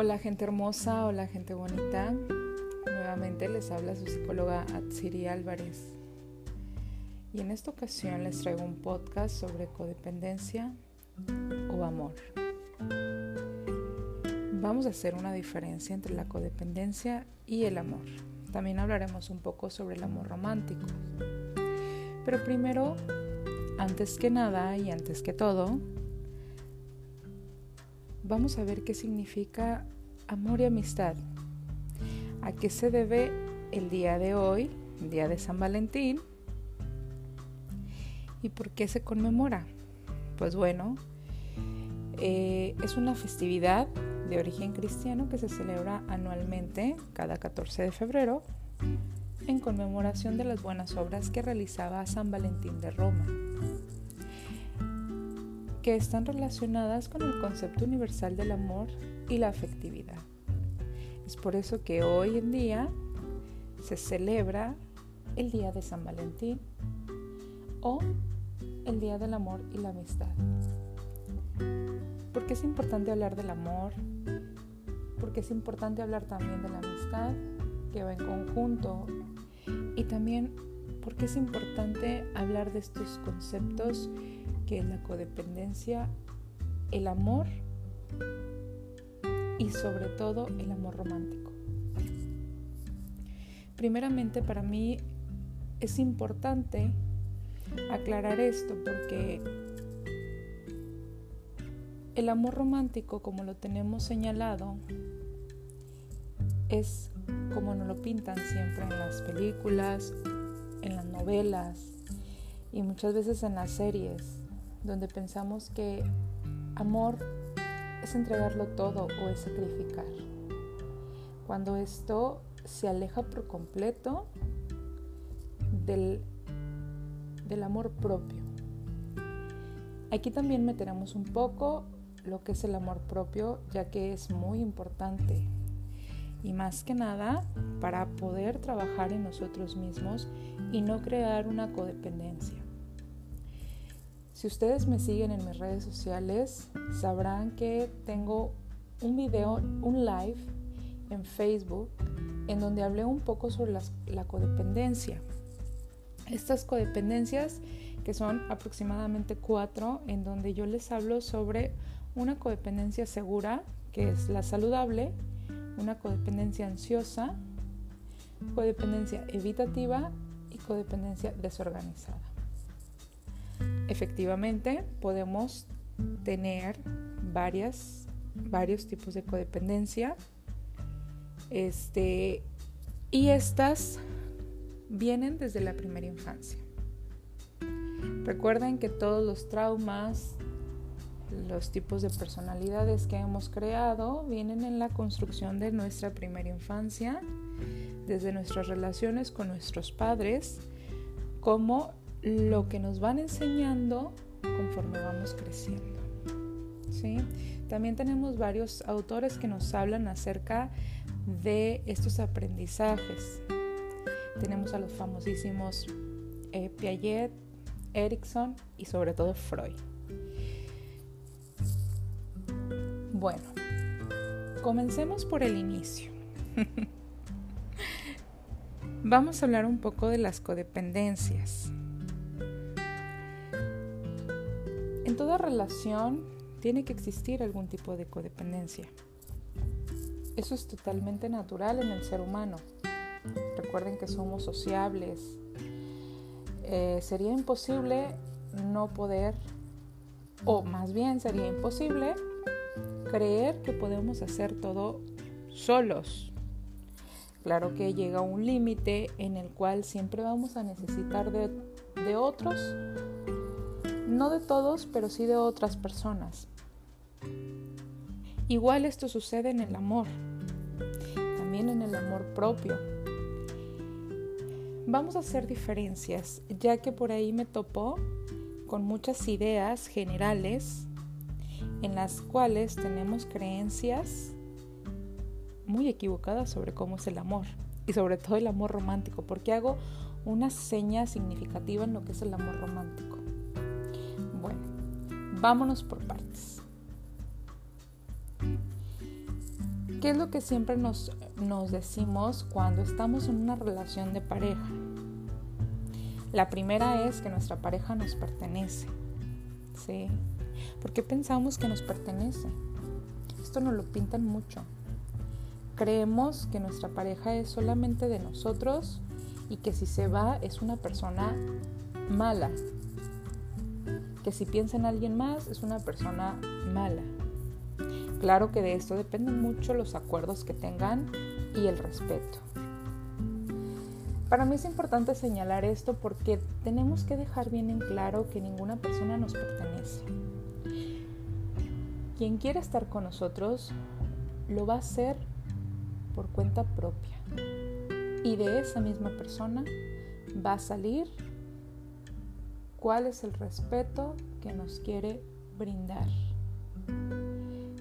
Hola gente hermosa, hola gente bonita. Nuevamente les habla su psicóloga Atsiri Álvarez. Y en esta ocasión les traigo un podcast sobre codependencia o amor. Vamos a hacer una diferencia entre la codependencia y el amor. También hablaremos un poco sobre el amor romántico. Pero primero, antes que nada y antes que todo, vamos a ver qué significa amor y amistad. ¿A qué se debe el día de hoy, día de San Valentín? ¿Y por qué se conmemora? Pues bueno, eh, es una festividad de origen cristiano que se celebra anualmente cada 14 de febrero en conmemoración de las buenas obras que realizaba San Valentín de Roma que están relacionadas con el concepto universal del amor y la afectividad. Es por eso que hoy en día se celebra el Día de San Valentín o el Día del Amor y la Amistad. ¿Por qué es importante hablar del amor? Porque es importante hablar también de la amistad que va en conjunto y también porque es importante hablar de estos conceptos que es la codependencia, el amor y sobre todo el amor romántico. Primeramente para mí es importante aclarar esto porque el amor romántico, como lo tenemos señalado, es como nos lo pintan siempre en las películas, en las novelas y muchas veces en las series donde pensamos que amor es entregarlo todo o es sacrificar. Cuando esto se aleja por completo del, del amor propio. Aquí también meteremos un poco lo que es el amor propio, ya que es muy importante. Y más que nada para poder trabajar en nosotros mismos y no crear una codependencia. Si ustedes me siguen en mis redes sociales, sabrán que tengo un video, un live en Facebook, en donde hablé un poco sobre la codependencia. Estas codependencias, que son aproximadamente cuatro, en donde yo les hablo sobre una codependencia segura, que es la saludable, una codependencia ansiosa, codependencia evitativa y codependencia desorganizada efectivamente podemos tener varias, varios tipos de codependencia. Este, y estas vienen desde la primera infancia. Recuerden que todos los traumas, los tipos de personalidades que hemos creado vienen en la construcción de nuestra primera infancia, desde nuestras relaciones con nuestros padres, como lo que nos van enseñando conforme vamos creciendo. ¿sí? También tenemos varios autores que nos hablan acerca de estos aprendizajes. Tenemos a los famosísimos eh, Piaget, Erickson y sobre todo Freud. Bueno, comencemos por el inicio. Vamos a hablar un poco de las codependencias. Toda relación tiene que existir algún tipo de codependencia. Eso es totalmente natural en el ser humano. Recuerden que somos sociables. Eh, sería imposible no poder, o más bien sería imposible creer que podemos hacer todo solos. Claro que llega un límite en el cual siempre vamos a necesitar de, de otros no de todos, pero sí de otras personas. Igual esto sucede en el amor, también en el amor propio. Vamos a hacer diferencias, ya que por ahí me topó con muchas ideas generales en las cuales tenemos creencias muy equivocadas sobre cómo es el amor y sobre todo el amor romántico, porque hago una seña significativa en lo que es el amor romántico. Vámonos por partes. ¿Qué es lo que siempre nos, decimos cuando estamos en una relación de pareja? La primera es que nuestra pareja nos pertenece. ¿Sí? ¿Por qué pensamos que nos pertenece? Esto nos lo pintan mucho. Creemos que nuestra pareja es solamente de nosotros y que si se va es una persona mala. Que si piensa en alguien más es una persona mala. Claro que de esto dependen mucho los acuerdos que tengan y el respeto. Para mí es importante señalar esto porque tenemos que dejar bien en claro que ninguna persona nos pertenece. Quien quiera estar con nosotros lo va a hacer por cuenta propia. Y de esa misma persona va a salir cuál es el respeto que nos quiere brindar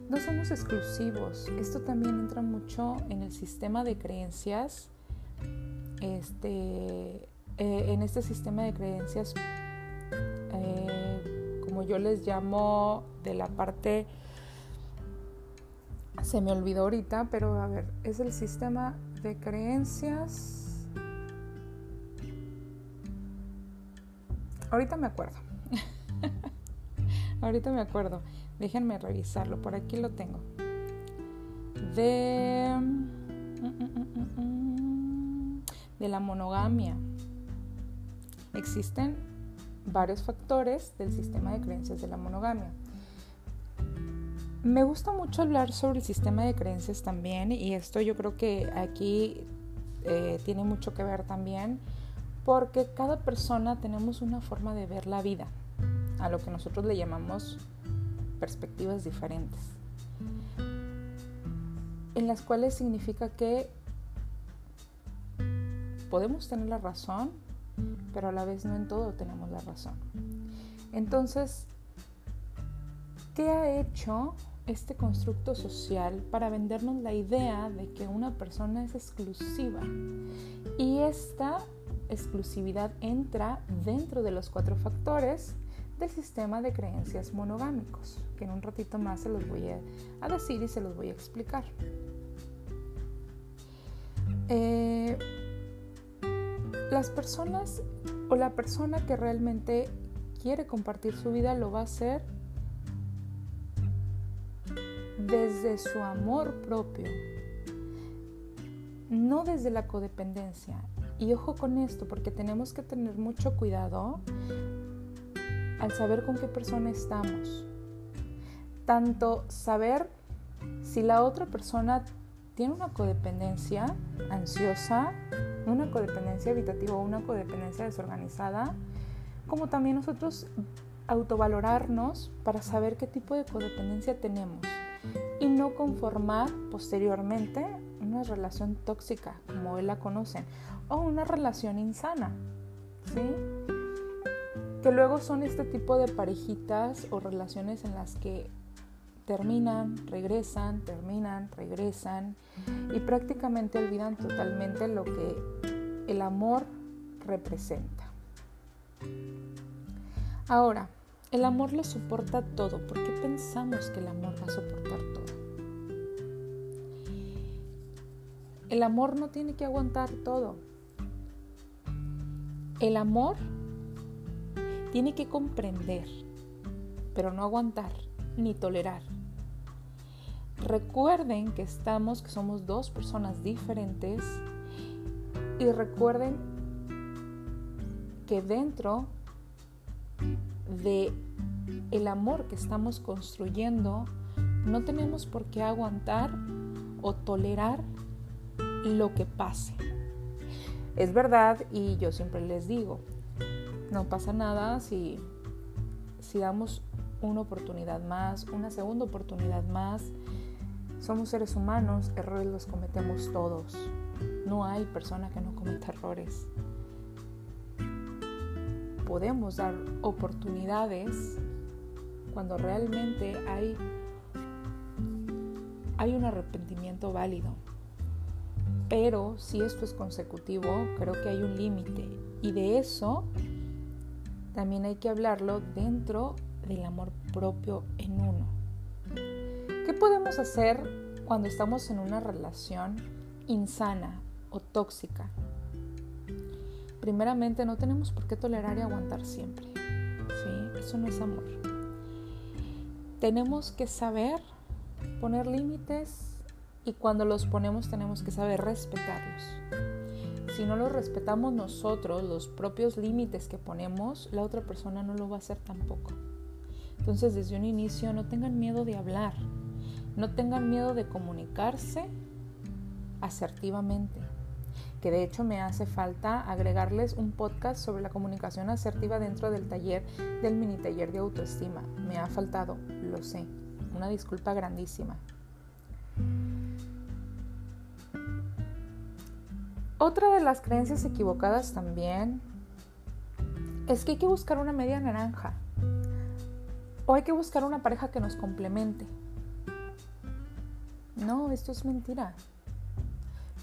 no somos exclusivos. Esto también entra mucho en el sistema de creencias. Este, eh, en este sistema de creencias, eh, como yo les llamo, de la parte, se me olvidó ahorita, pero a ver, es el sistema de creencias. Ahorita me acuerdo. ahorita me acuerdo. Déjenme revisarlo, por aquí lo tengo. De, de la monogamia. Existen varios factores del sistema de creencias de la monogamia. Me gusta mucho hablar sobre el sistema de creencias también y esto yo creo que aquí eh, tiene mucho que ver también porque cada persona tenemos una forma de ver la vida, a lo que nosotros le llamamos perspectivas diferentes, en las cuales significa que podemos tener la razón, pero a la vez no en todo tenemos la razón. Entonces, ¿qué ha hecho este constructo social para vendernos la idea de que una persona es exclusiva? Y esta exclusividad entra dentro de los cuatro factores del sistema de creencias monogámicos, que en un ratito más se los voy a, decir y se los voy a explicar. Eh, las personas o la persona que realmente quiere compartir su vida lo va a hacer desde su amor propio, no desde la codependencia. Y ojo con esto, porque tenemos que tener mucho cuidado al saber con qué persona estamos. Tanto saber si la otra persona tiene una codependencia ansiosa, una codependencia habitativa o una codependencia desorganizada, como también nosotros autovalorarnos para saber qué tipo de codependencia tenemos y no conformar posteriormente una relación tóxica, como él la conocen, o una relación insana. ¿sí? que luego son este tipo de parejitas o relaciones en las que terminan, regresan, terminan, regresan y prácticamente olvidan totalmente lo que el amor representa. Ahora, el amor lo soporta todo. ¿Por qué pensamos que el amor va a soportar todo? El amor no tiene que aguantar todo. El amor tiene que comprender, pero no aguantar ni tolerar. Recuerden que estamos, que somos dos personas diferentes y recuerden que dentro de el amor que estamos construyendo no tenemos por qué aguantar o tolerar lo que pase. Es verdad y yo siempre les digo, no pasa nada si, si damos una oportunidad más, una segunda oportunidad más. Somos seres humanos, errores los cometemos todos. No hay persona que no cometa errores. Podemos dar oportunidades cuando realmente hay, hay un arrepentimiento válido. Pero si esto es consecutivo, creo que hay un límite. Y de eso también hay que hablarlo dentro del amor propio en uno. ¿Qué podemos hacer cuando estamos en una relación insana o tóxica, primeramente no tenemos por qué tolerar y aguantar siempre. ¿sí? Eso no es amor. Tenemos que saber poner límites y cuando los ponemos tenemos que saber respetarlos. Si no los respetamos nosotros, los propios límites que ponemos, la otra persona no lo va a hacer tampoco. Entonces desde un inicio no tengan miedo de hablar, no tengan miedo de comunicarse asertivamente que de hecho me hace falta agregarles un podcast sobre la comunicación asertiva dentro del taller del mini taller de autoestima. Me ha faltado, lo sé. Una disculpa grandísima. Otra de las creencias equivocadas también es que hay que buscar una media naranja o hay que buscar una pareja que nos complemente. No, esto es mentira.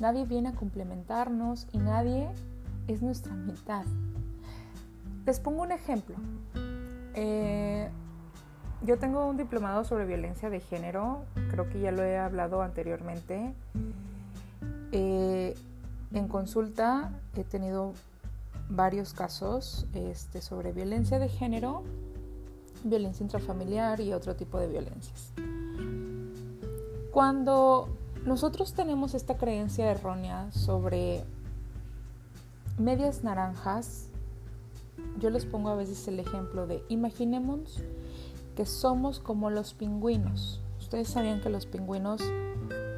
Nadie viene a complementarnos y nadie es nuestra mitad. Les pongo un ejemplo. Eh, yo tengo un diplomado sobre violencia de género, creo que ya lo he hablado anteriormente. Eh, en consulta he tenido varios casos este, sobre violencia de género, violencia intrafamiliar y otro tipo de violencias. Cuando nosotros tenemos esta creencia errónea sobre medias naranjas. Yo les pongo a veces el ejemplo de imaginemos que somos como los pingüinos. Ustedes sabían que los pingüinos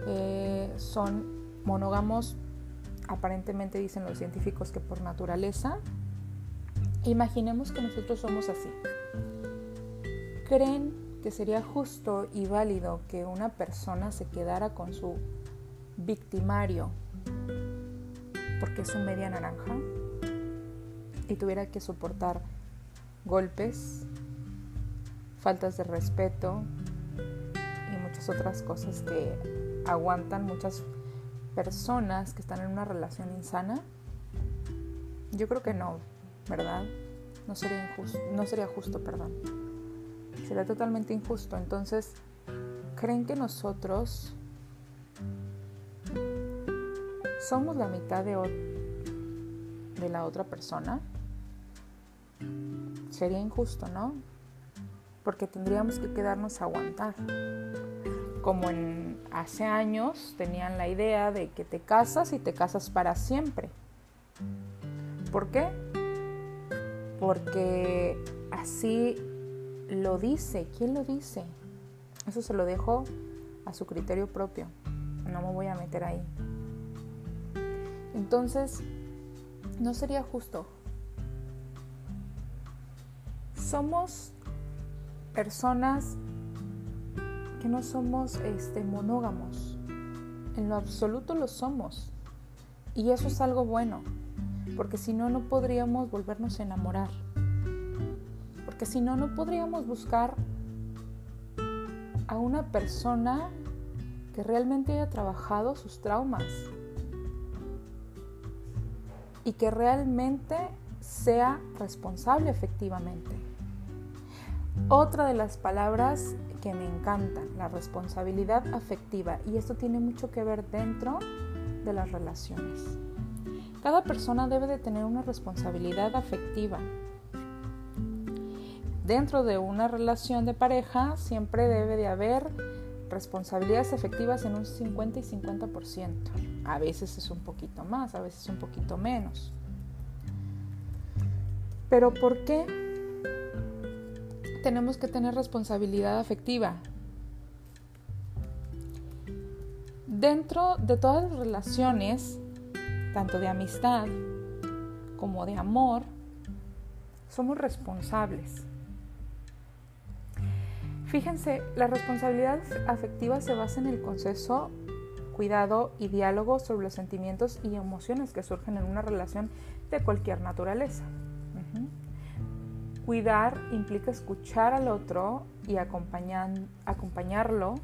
eh, son monógamos, aparentemente dicen los científicos que por naturaleza. Imaginemos que nosotros somos así. ¿Creen que sería justo y válido que una persona se quedara con su victimario porque es un media naranja y tuviera que soportar golpes, faltas de respeto y muchas otras cosas que aguantan muchas personas que están en una relación insana? Yo creo que no, ¿verdad? No sería injusto, no sería justo, perdón sería totalmente injusto. Entonces, ¿creen que nosotros somos la mitad de, de la otra persona? Sería injusto, ¿no? Porque tendríamos que quedarnos a aguantar. Como en hace años tenían la idea de que te casas y te casas para siempre. ¿Por qué? Porque así lo dice. ¿Quién lo dice? Eso se lo dejo a su criterio propio. No me voy a meter ahí. Entonces, no sería justo. Somos personas no somos este, monógamos. En lo absoluto lo somos. Y eso es algo bueno, porque si no, no podríamos volvernos a enamorar porque si no, no podríamos buscar a una persona que realmente haya trabajado sus traumas y que realmente sea responsable efectivamente. Otra de las palabras que me encantan, la responsabilidad afectiva, y esto tiene mucho que ver dentro de las relaciones. Cada persona debe de tener una responsabilidad afectiva dentro de una relación de pareja siempre debe de haber responsabilidades efectivas en un 50 y 50%. A veces es un poquito más, a veces un poquito menos. Pero ¿por qué tenemos que tener responsabilidad afectiva? Dentro de todas las relaciones, tanto de amistad como de amor, somos responsables. Fíjense, la responsabilidad afectiva se basa en el consenso, cuidado y diálogo sobre los sentimientos y emociones que surgen en una relación de cualquier naturaleza. Cuidar implica escuchar al otro y acompañarlo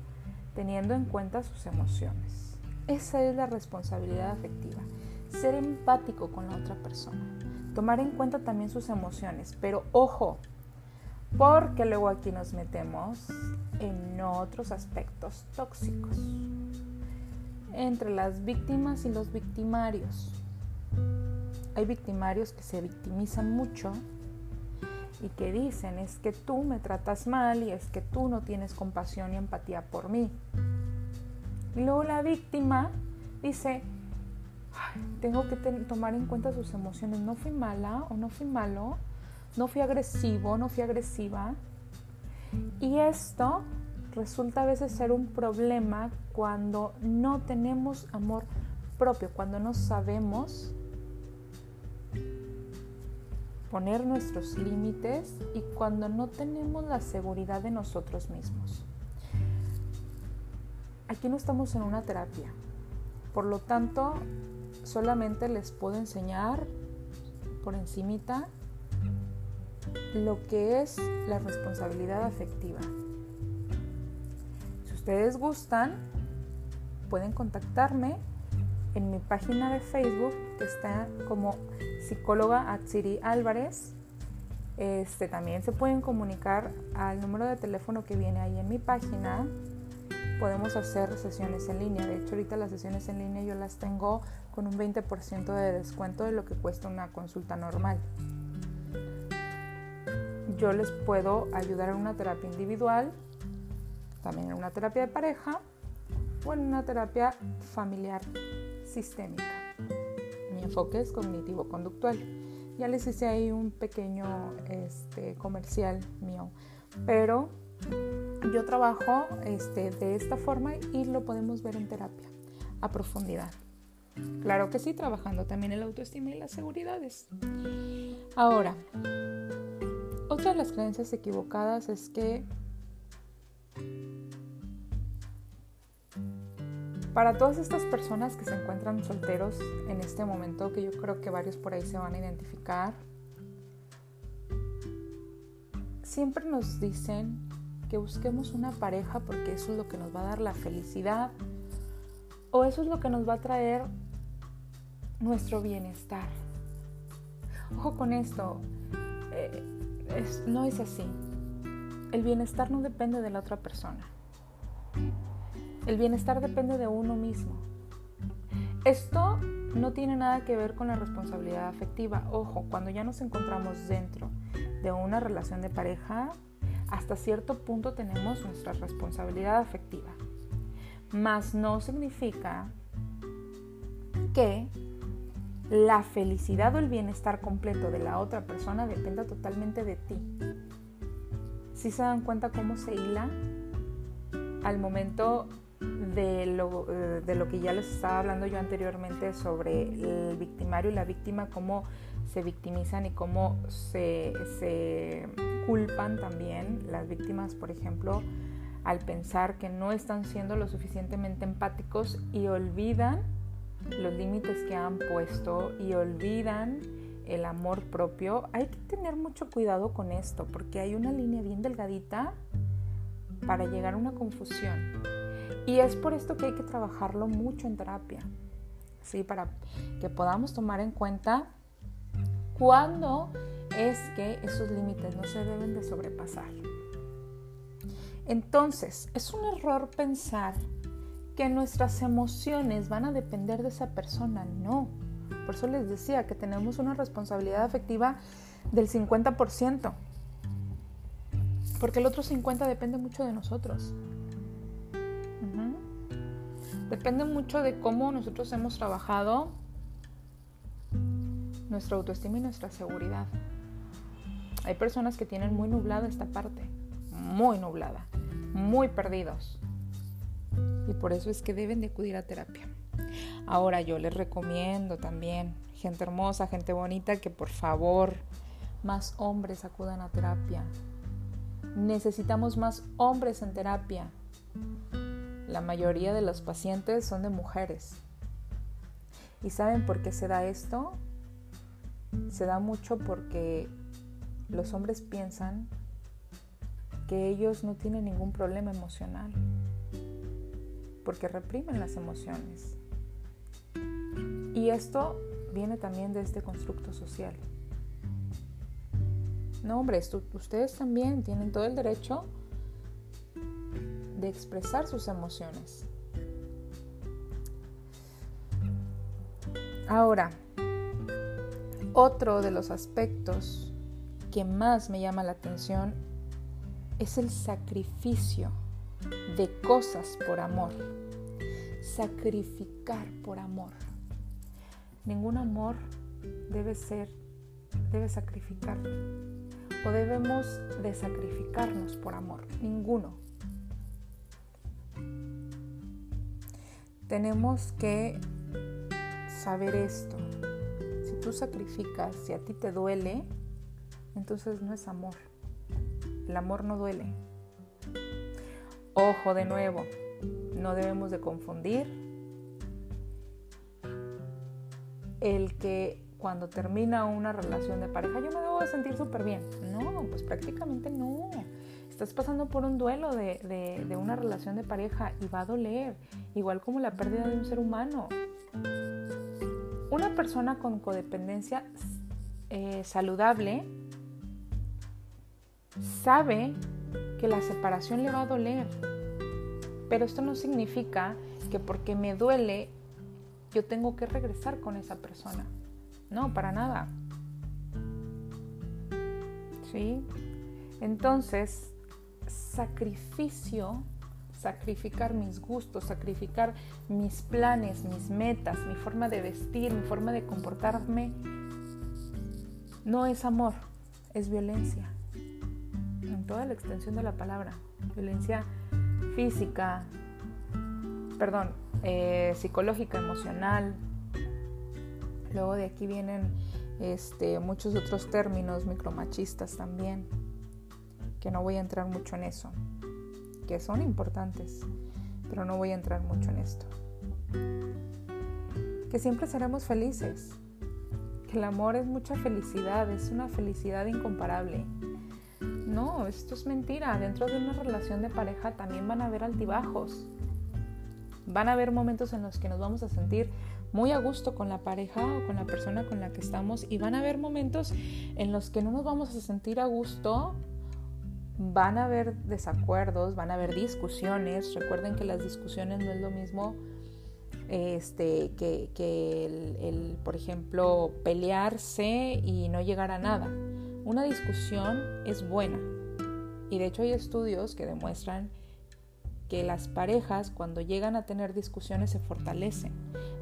teniendo en cuenta sus emociones. Esa es la responsabilidad afectiva. Ser empático con la otra persona. Tomar en cuenta también sus emociones. Pero ojo, porque luego aquí nos metemos en otros aspectos tóxicos. entre las víctimas y los victimarios. Hay victimarios que se victimizan mucho y que dicen es que tú me tratas mal y es que tú no tienes compasión y empatía por mí. Luego la víctima dice, tengo que tomar en cuenta sus emociones, no fui mala o no fui malo, no fui agresivo, no fui agresiva. Y esto resulta a veces ser un problema cuando no tenemos amor propio, cuando no sabemos poner nuestros límites y cuando no tenemos la seguridad de nosotros mismos. Aquí no estamos en una terapia, por lo tanto solamente les puedo enseñar por encimita lo que es la responsabilidad afectiva. Si ustedes gustan, pueden contactarme en mi página de Facebook que está como psicóloga Atsiri Álvarez. Este, también se pueden comunicar al número de teléfono que viene ahí en mi página. Podemos hacer sesiones en línea. De hecho, ahorita las sesiones en línea yo las tengo con un 20% de descuento de lo que cuesta una consulta normal. Yo les puedo ayudar en una terapia individual, también en una terapia de pareja o en una terapia familiar sistémica. Mi enfoque es cognitivo-conductual. Ya les hice ahí un pequeño este, comercial mío, pero yo trabajo este, de esta forma y lo podemos ver en terapia a profundidad. Claro que sí, trabajando también el autoestima y las seguridades. Ahora, otra de las creencias equivocadas es que Para todas estas personas que se encuentran solteros en este momento, que yo creo que varios por ahí se van a identificar, siempre nos dicen que busquemos una pareja porque eso es lo que nos va a dar la felicidad o eso es lo que nos va a traer nuestro bienestar. Ojo con esto, eh, no es así. El bienestar no depende de la otra persona. El bienestar depende de uno mismo. Esto no tiene nada que ver con la responsabilidad afectiva. Ojo, cuando ya nos encontramos dentro de una relación de pareja, hasta cierto punto tenemos nuestra responsabilidad afectiva. Mas no significa que la felicidad o el bienestar completo de la otra persona dependa totalmente de ti. Si se dan cuenta cómo se hila al momento de lo, eh, de lo que ya les estaba hablando yo anteriormente sobre el victimario y la víctima, cómo se victimizan y cómo se, se culpan también las víctimas, por ejemplo, al pensar que no están siendo lo suficientemente empáticos y olvidan los límites que han puesto y olvidan el amor propio. Hay que tener mucho cuidado con esto porque hay una línea bien delgadita para llegar a una confusión. Y es por esto que hay que trabajarlo mucho en terapia, ¿sí? Para que podamos tomar en cuenta cuándo es que esos límites no se deben de sobrepasar. Entonces, es un error pensar que nuestras emociones van a depender de esa persona. No. Por eso les decía que tenemos una responsabilidad afectiva del 50%. Porque el otro 50% depende mucho de nosotros. Depende mucho de cómo nosotros hemos trabajado nuestra autoestima y nuestra seguridad. Hay personas que tienen muy nublada esta parte, muy nublada, muy perdidos. Y por eso es que deben de acudir a terapia. Ahora yo les recomiendo también, gente hermosa, gente bonita, que por favor más hombres acudan a terapia. Necesitamos más hombres en terapia. La mayoría de los pacientes son de mujeres. ¿Y saben por qué se da esto? Se da mucho porque los hombres piensan que ellos no tienen ningún problema emocional, porque reprimen las emociones. Y esto viene también de este constructo social. No, hombres, ustedes también tienen todo el derecho de expresar sus emociones. Ahora, otro de los aspectos que más me llama la atención es el sacrificio de cosas por amor. Sacrificar por amor. Ningún amor debe ser, debe sacrificar. O debemos de sacrificarnos por amor. Ninguno. Tenemos que saber esto. Si tú sacrificas, si a ti te duele, entonces no es amor. El amor no duele. Ojo de nuevo, no debemos de confundir el que cuando termina una relación de pareja yo me debo de sentir súper bien. No, pues prácticamente no. Estás pasando por un duelo de, una relación de pareja y va a doler, igual como la pérdida de un ser humano. Una persona con codependencia eh, saludable sabe que la separación le va a doler. Pero esto no significa que porque me duele yo tengo que regresar con esa persona. No, para nada. ¿Sí? Entonces, sacrificio, sacrificar mis gustos, sacrificar mis planes, mis metas, mi forma de vestir, mi forma de comportarme, no es amor, es violencia en toda la extensión de la palabra. Violencia física, perdón, eh, psicológica, emocional. Luego de aquí vienen este, muchos otros términos micromachistas también, que no voy a entrar mucho en eso, que son importantes, pero no voy a entrar mucho en esto. Que siempre seremos felices, que el amor es mucha felicidad, es una felicidad incomparable no, esto es mentira. Dentro de una relación de pareja también van a haber altibajos. Van a haber momentos en los que nos vamos a sentir muy a gusto con la pareja o con la persona con la que estamos y van a haber momentos en los que no nos vamos a sentir a gusto. Van a haber desacuerdos, van a haber discusiones. Recuerden que las discusiones no es lo mismo este, que, el, por ejemplo, pelearse y no llegar a nada. Una discusión es buena y de hecho hay estudios que demuestran que las parejas cuando llegan a tener discusiones se fortalecen.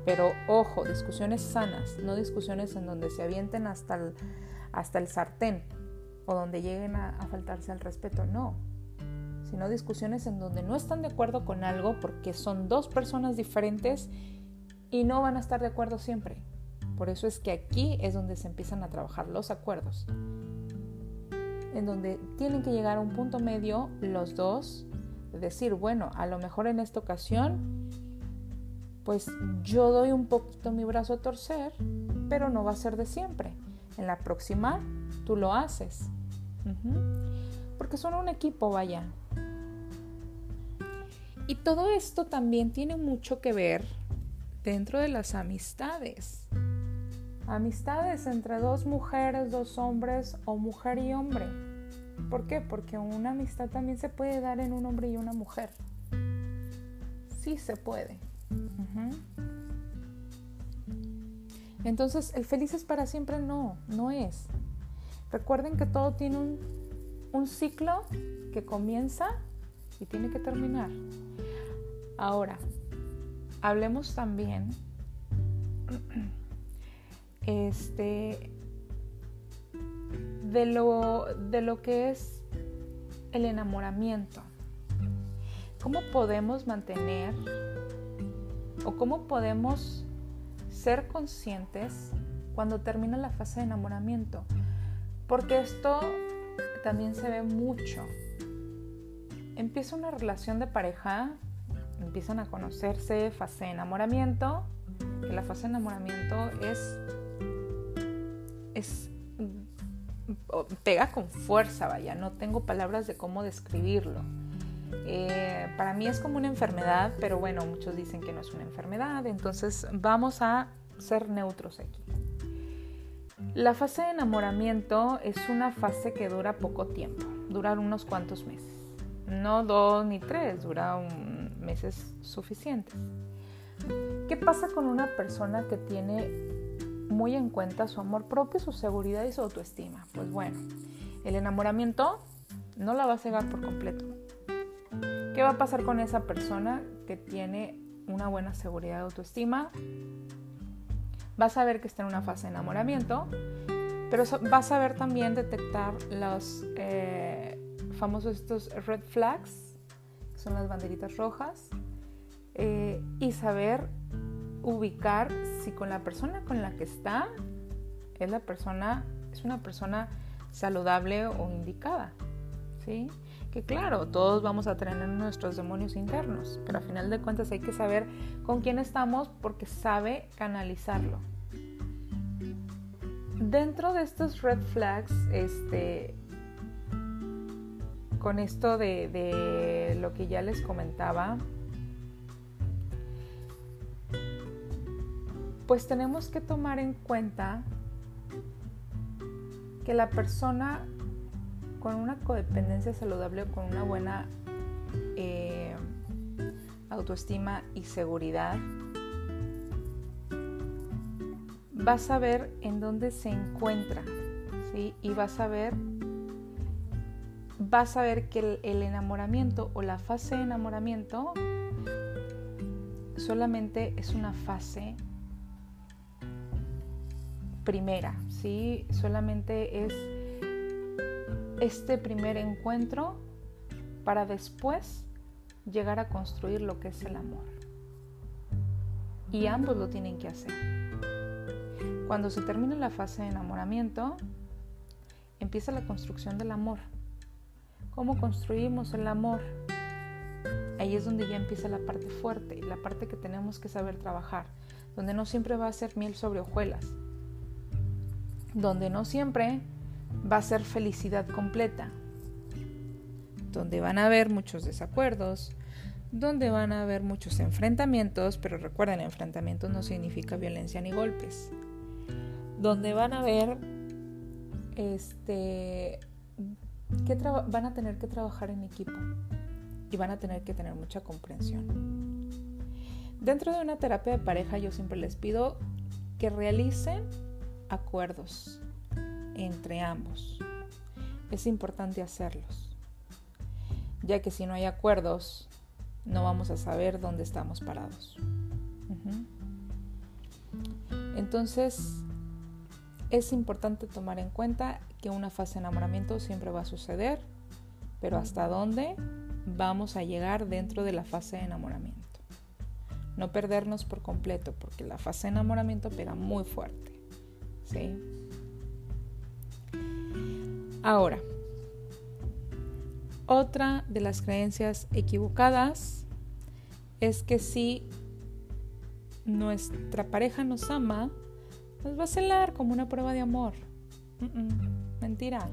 Pero ojo, discusiones sanas, no discusiones en donde se avienten hasta el, hasta el sartén o donde lleguen a, faltarse al respeto, no. Sino discusiones en donde no están de acuerdo con algo porque son dos personas diferentes y no van a estar de acuerdo siempre. Por eso es que aquí es donde se empiezan a trabajar los acuerdos en donde tienen que llegar a un punto medio los dos, decir, bueno, a lo mejor en esta ocasión, pues yo doy un poquito mi brazo a torcer, pero no va a ser de siempre. En la próxima, tú lo haces. Porque son un equipo, vaya. Y todo esto también tiene mucho que ver dentro de las amistades. Amistades entre dos mujeres, dos hombres o mujer y hombre. ¿Por qué? Porque una amistad también se puede dar en un hombre y una mujer. Sí se puede. Entonces, el feliz es para siempre no, no es. Recuerden que todo tiene un, un ciclo que comienza y tiene que terminar. Ahora, hablemos también este, de, lo, de lo que es el enamoramiento. ¿Cómo podemos mantener o cómo podemos ser conscientes cuando termina la fase de enamoramiento? Porque esto también se ve mucho. Empieza una relación de pareja, empiezan a conocerse, fase de enamoramiento, que la fase de enamoramiento es es pega con fuerza, vaya, no tengo palabras de cómo describirlo. Eh, para mí es como una enfermedad, pero bueno, muchos dicen que no es una enfermedad, entonces vamos a ser neutros aquí. La fase de enamoramiento es una fase que dura poco tiempo, dura unos cuantos meses, no dos ni tres, dura meses suficientes. ¿Qué pasa con una persona que tiene muy en cuenta su amor propio, su seguridad y su autoestima. Pues bueno, el enamoramiento no la va a cegar por completo. ¿Qué va a pasar con esa persona que tiene una buena seguridad de autoestima? Vas a ver que está en una fase de enamoramiento, pero vas a saber también detectar los eh, famosos estos red flags, que son las banderitas rojas, eh, y saber ubicar si con la persona con la que está es la persona, es una persona saludable o indicada. ¿sí? Que claro, todos vamos a tener nuestros demonios internos, pero a final de cuentas hay que saber con quién estamos porque sabe canalizarlo. Dentro de estos red flags, este, con esto de, de lo que ya les comentaba, pues tenemos que tomar en cuenta que la persona con una codependencia saludable con una buena eh, autoestima y seguridad, vas a ver en dónde se encuentra, ¿sí? Y vas a ver, vas a ver que el enamoramiento o la fase de enamoramiento solamente es una fase primera, ¿sí? Solamente es este primer encuentro para después llegar a construir lo que es el amor. Y ambos lo tienen que hacer. Cuando se termina la fase de enamoramiento, empieza la construcción del amor. ¿Cómo construimos el amor? Ahí es donde ya empieza la parte fuerte, la parte que tenemos que saber trabajar, donde no siempre va a ser miel sobre hojuelas, donde no siempre va a ser felicidad completa, donde van a haber muchos desacuerdos, donde van a haber muchos enfrentamientos, pero recuerden, enfrentamientos no significa violencia ni golpes, donde van a haber, este, que van a tener que trabajar en equipo y van a tener que tener mucha comprensión. Dentro de una terapia de pareja yo siempre les pido que realicen acuerdos, entre ambos. Es importante hacerlos, ya que si no hay acuerdos, no vamos a saber dónde estamos parados. Entonces, es importante tomar en cuenta que una fase de enamoramiento siempre va a suceder, pero hasta dónde vamos a llegar dentro de la fase de enamoramiento. No perdernos por completo, porque la fase de enamoramiento pega muy fuerte. ¿sí? Ahora, otra de las creencias equivocadas es que si nuestra pareja nos ama, nos va a celar como una prueba de amor. mentira.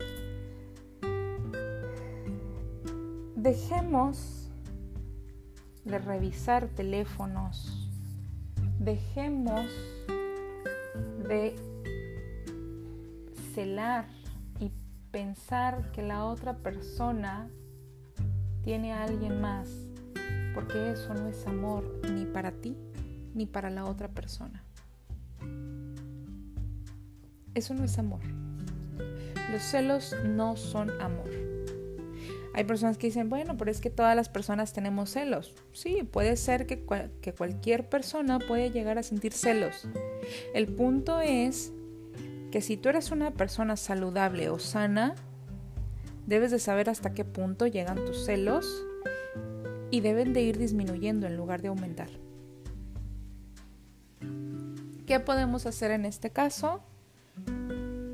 Dejemos de revisar teléfonos. Dejemos de celar pensar que la otra persona tiene a alguien más, porque eso no es amor ni para ti ni para la otra persona. Eso no es amor. Los celos no son amor. Hay personas que dicen, bueno, pero es que todas las personas tenemos celos. Sí, puede ser que, cualquier persona puede llegar a sentir celos. El punto es que si tú eres una persona saludable o sana, debes de saber hasta qué punto llegan tus celos y deben de ir disminuyendo en lugar de aumentar. ¿Qué podemos hacer en este caso?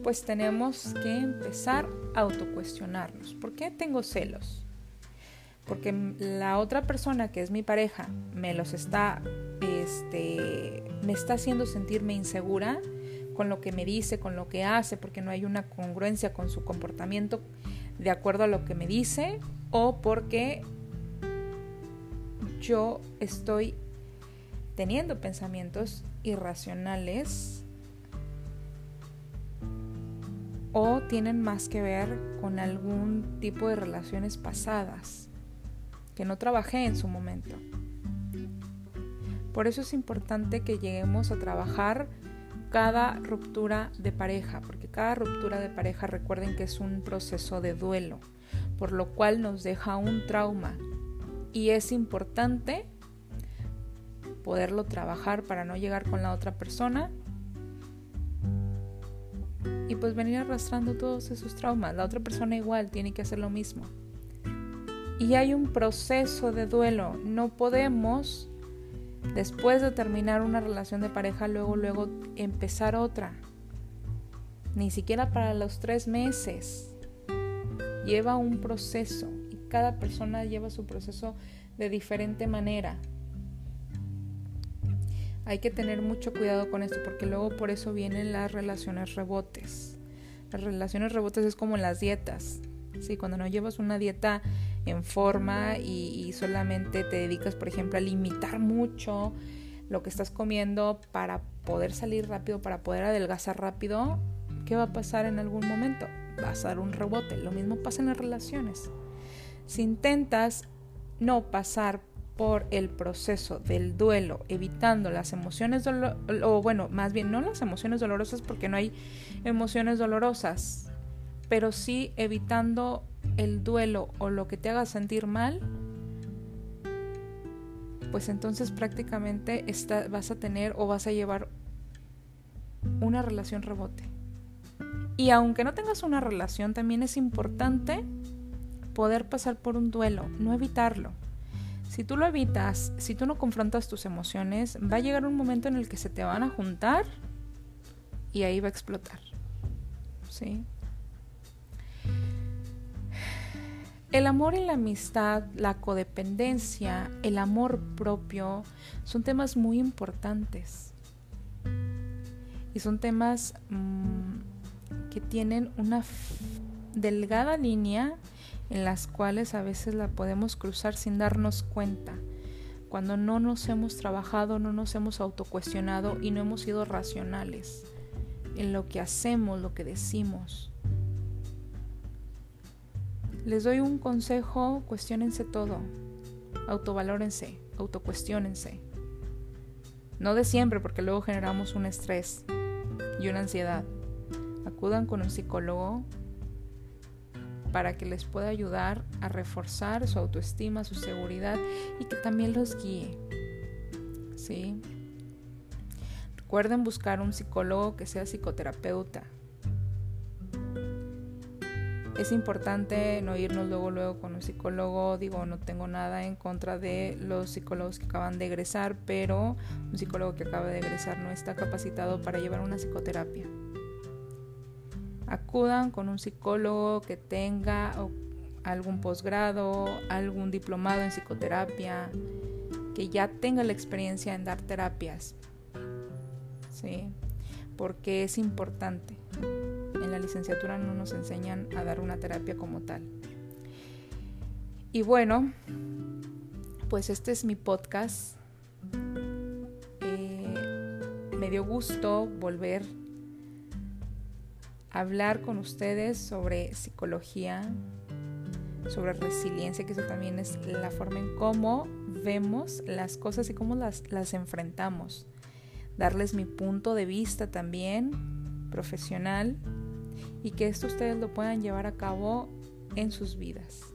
Pues tenemos que empezar a autocuestionarnos. ¿Por qué tengo celos? Porque la otra persona que es mi pareja me los está, este, me está haciendo sentirme insegura con lo que me dice, con lo que hace, porque no hay una congruencia con su comportamiento de acuerdo a lo que me dice o porque yo estoy teniendo pensamientos irracionales o tienen más que ver con algún tipo de relaciones pasadas que no trabajé en su momento. Por eso es importante que lleguemos a trabajar cada ruptura de pareja, porque cada ruptura de pareja recuerden que es un proceso de duelo, por lo cual nos deja un trauma y es importante poderlo trabajar para no llegar con la otra persona y pues venir arrastrando todos esos traumas. La otra persona igual tiene que hacer lo mismo. Y hay un proceso de duelo. No podemos, después de terminar una relación de pareja, luego, luego empezar otra. Ni siquiera para los tres meses. Lleva un proceso y cada persona lleva su proceso de diferente manera. Hay que tener mucho cuidado con esto porque luego por eso vienen las relaciones rebotes. Las relaciones rebotes es como las dietas. Sí, cuando no llevas una dieta en forma y, solamente te dedicas, por ejemplo, a limitar mucho lo que estás comiendo para poder salir rápido, para poder adelgazar rápido, ¿qué va a pasar en algún momento? Va a dar un rebote. Lo mismo pasa en las relaciones. Si intentas no pasar por el proceso del duelo, evitando las emociones o bueno, más bien no las emociones dolorosas porque no hay emociones dolorosas, pero sí evitando el duelo o lo que te haga sentir mal, pues entonces prácticamente vas a tener o vas a llevar una relación rebote. Y aunque no tengas una relación, también es importante poder pasar por un duelo, no evitarlo. Si tú lo evitas, si tú no confrontas tus emociones, va a llegar un momento en el que se te van a juntar y ahí va a explotar. ¿Sí? El amor y la amistad, la codependencia, el amor propio son temas muy importantes. Y son temas mmm, que tienen una delgada línea en las cuales a veces la podemos cruzar sin darnos cuenta, cuando no nos hemos trabajado, no nos hemos autocuestionado y no hemos sido racionales en lo que hacemos, lo que decimos. Les doy un consejo, cuestionense todo, autovalórense, autocuestionense. No de siempre, porque luego generamos un estrés y una ansiedad. Acudan con un psicólogo, para que les pueda ayudar a reforzar su autoestima, su seguridad y que también los guíe. ¿Sí? Recuerden buscar un psicólogo que sea psicoterapeuta. Es importante no irnos luego luego con un psicólogo, digo, no tengo nada en contra de los psicólogos que acaban de egresar, pero un psicólogo que acaba de egresar no está capacitado para llevar una psicoterapia acudan con un psicólogo que tenga algún posgrado, algún diplomado en psicoterapia, que ya tenga la experiencia en dar terapias. ¿Sí? Porque es importante. La licenciatura no nos enseñan a dar una terapia como tal. Y bueno, pues este es mi podcast. Eh, me dio gusto volver hablar con ustedes sobre psicología, sobre resiliencia, que eso también es la forma en cómo vemos las cosas y cómo las, las enfrentamos. Darles mi punto de vista también profesional y que esto ustedes lo puedan llevar a cabo en sus vidas.